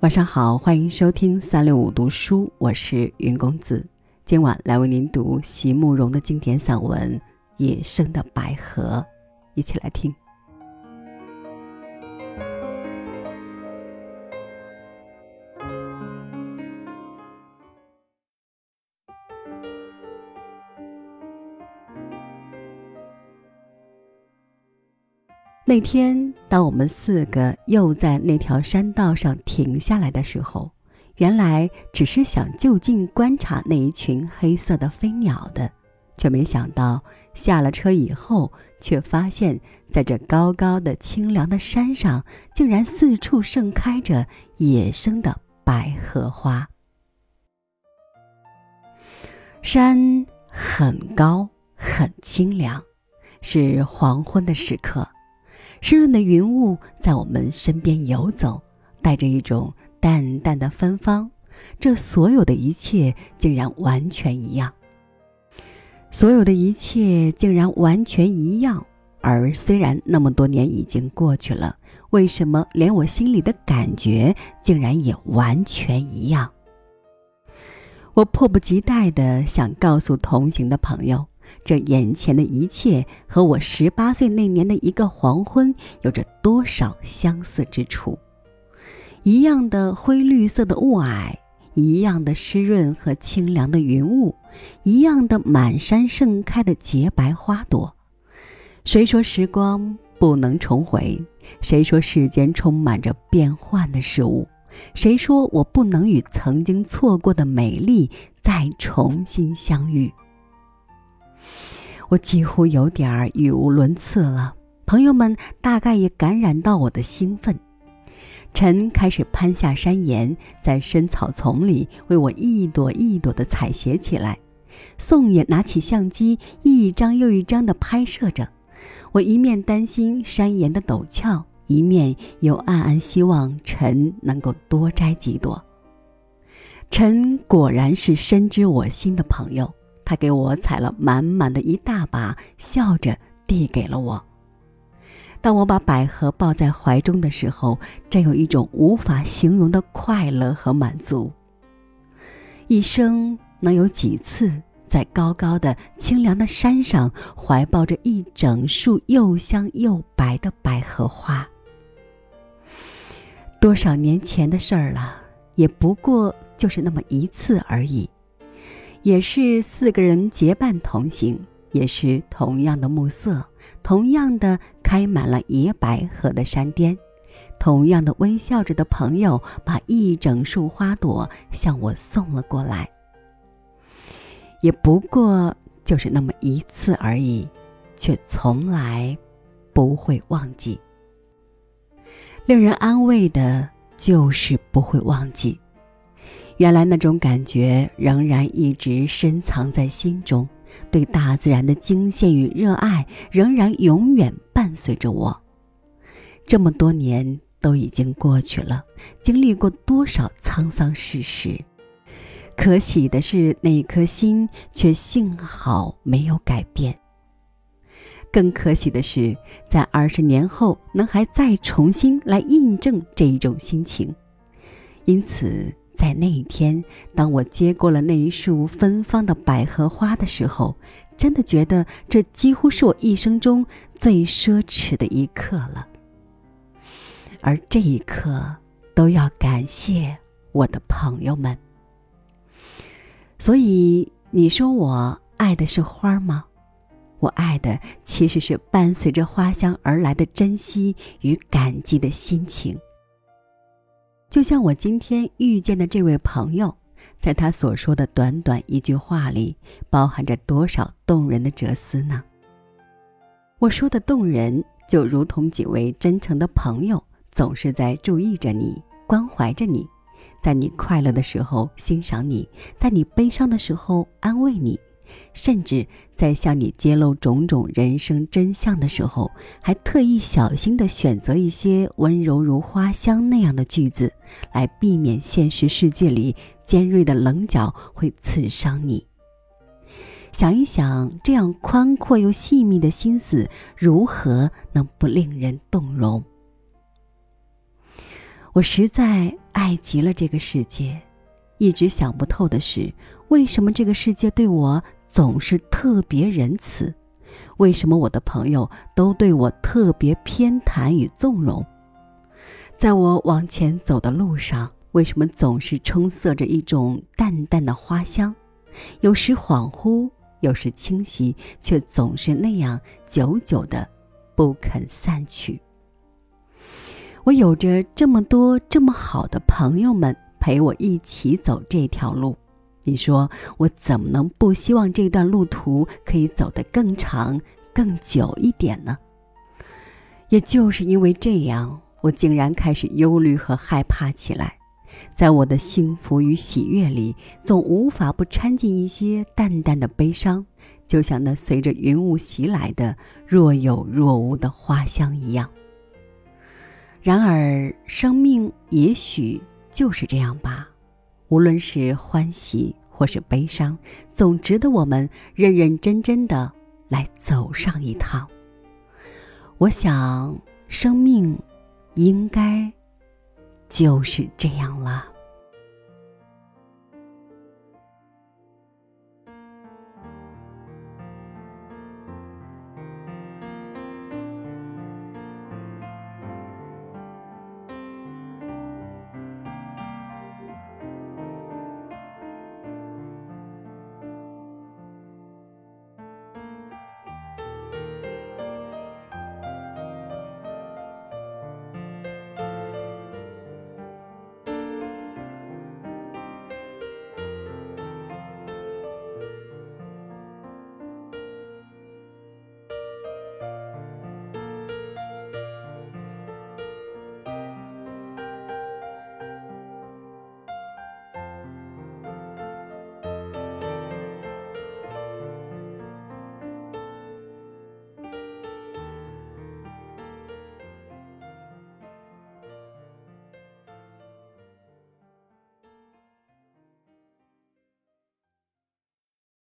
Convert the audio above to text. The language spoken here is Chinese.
晚上好，欢迎收听三六五读书，我是云公子。今晚来为您读席慕容的经典散文《野生的百合》，一起来听。那天，当我们四个又在那条山道上停下来的时候，原来只是想就近观察那一群黑色的飞鸟的，却没想到下了车以后，却发现在这高高的清凉的山上，竟然四处盛开着野生的百合花。山很高，很清凉，是黄昏的时刻。湿润的云雾在我们身边游走，带着一种淡淡的芬芳。这所有的一切竟然完全一样，所有的一切竟然完全一样。而虽然那么多年已经过去了，为什么连我心里的感觉竟然也完全一样？我迫不及待地想告诉同行的朋友。这眼前的一切和我十八岁那年的一个黄昏有着多少相似之处？一样的灰绿色的雾霭，一样的湿润和清凉的云雾，一样的满山盛开的洁白花朵。谁说时光不能重回？谁说世间充满着变幻的事物？谁说我不能与曾经错过的美丽再重新相遇？我几乎有点语无伦次了，朋友们大概也感染到我的兴奋。陈开始攀下山岩，在深草丛里为我一朵一朵的采撷起来。宋也拿起相机，一张又一张的拍摄着。我一面担心山岩的陡峭，一面又暗暗希望陈能够多摘几朵。陈果然是深知我心的朋友。他给我采了满满的一大把，笑着递给了我。当我把百合抱在怀中的时候，真有一种无法形容的快乐和满足。一生能有几次在高高的清凉的山上怀抱着一整束又香又白的百合花？多少年前的事儿了，也不过就是那么一次而已。也是四个人结伴同行，也是同样的暮色，同样的开满了野百合的山巅，同样的微笑着的朋友，把一整束花朵向我送了过来。也不过就是那么一次而已，却从来不会忘记。令人安慰的就是不会忘记。原来那种感觉仍然一直深藏在心中，对大自然的惊羡与热爱仍然永远伴随着我。这么多年都已经过去了，经历过多少沧桑世事，可喜的是那一颗心却幸好没有改变。更可喜的是，在二十年后能还再重新来印证这一种心情，因此。在那一天，当我接过了那一束芬芳的百合花的时候，真的觉得这几乎是我一生中最奢侈的一刻了。而这一刻，都要感谢我的朋友们。所以，你说我爱的是花吗？我爱的其实是伴随着花香而来的珍惜与感激的心情。就像我今天遇见的这位朋友，在他所说的短短一句话里，包含着多少动人的哲思呢？我说的动人，就如同几位真诚的朋友，总是在注意着你，关怀着你，在你快乐的时候欣赏你，在你悲伤的时候安慰你。甚至在向你揭露种种人生真相的时候，还特意小心地选择一些温柔如花香那样的句子，来避免现实世界里尖锐的棱角会刺伤你。想一想，这样宽阔又细密的心思，如何能不令人动容？我实在爱极了这个世界，一直想不透的是，为什么这个世界对我总是特别仁慈？为什么我的朋友都对我特别偏袒与纵容？在我往前走的路上，为什么总是充塞着一种淡淡的花香？有时恍惚，有时清晰，却总是那样久久的不肯散去。我有着这么多这么好的朋友们陪我一起走这条路，你说我怎么能不希望这段路途可以走得更长、更久一点呢？也就是因为这样，我竟然开始忧虑和害怕起来。在我的幸福与喜悦里，总无法不掺进一些淡淡的悲伤，就像那随着云雾袭来的若有若无的花香一样。然而，生命也许就是这样吧。无论是欢喜或是悲伤，总值得我们认认真真的来走上一趟。我想，生命应该就是这样了。